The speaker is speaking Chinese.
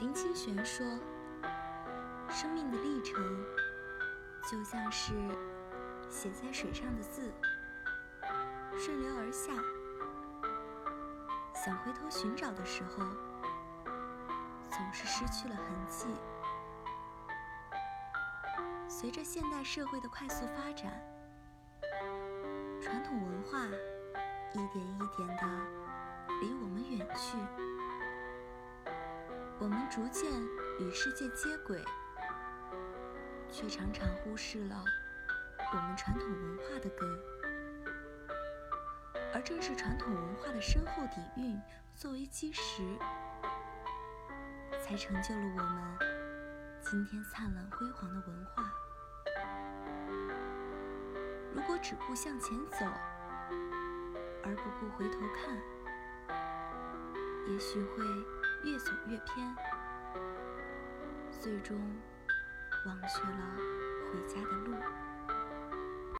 林清玄说：“生命的历程就像是写在水上的字，顺流而下。想回头寻找的时候，总是失去了痕迹。随着现代社会的快速发展，传统文化一点一点的离我们远去。”我们逐渐与世界接轨，却常常忽视了我们传统文化的根。而正是传统文化的深厚底蕴作为基石，才成就了我们今天灿烂辉煌的文化。如果只顾向前走，而不顾回头看，也许会。越走越偏，最终忘却了回家的路。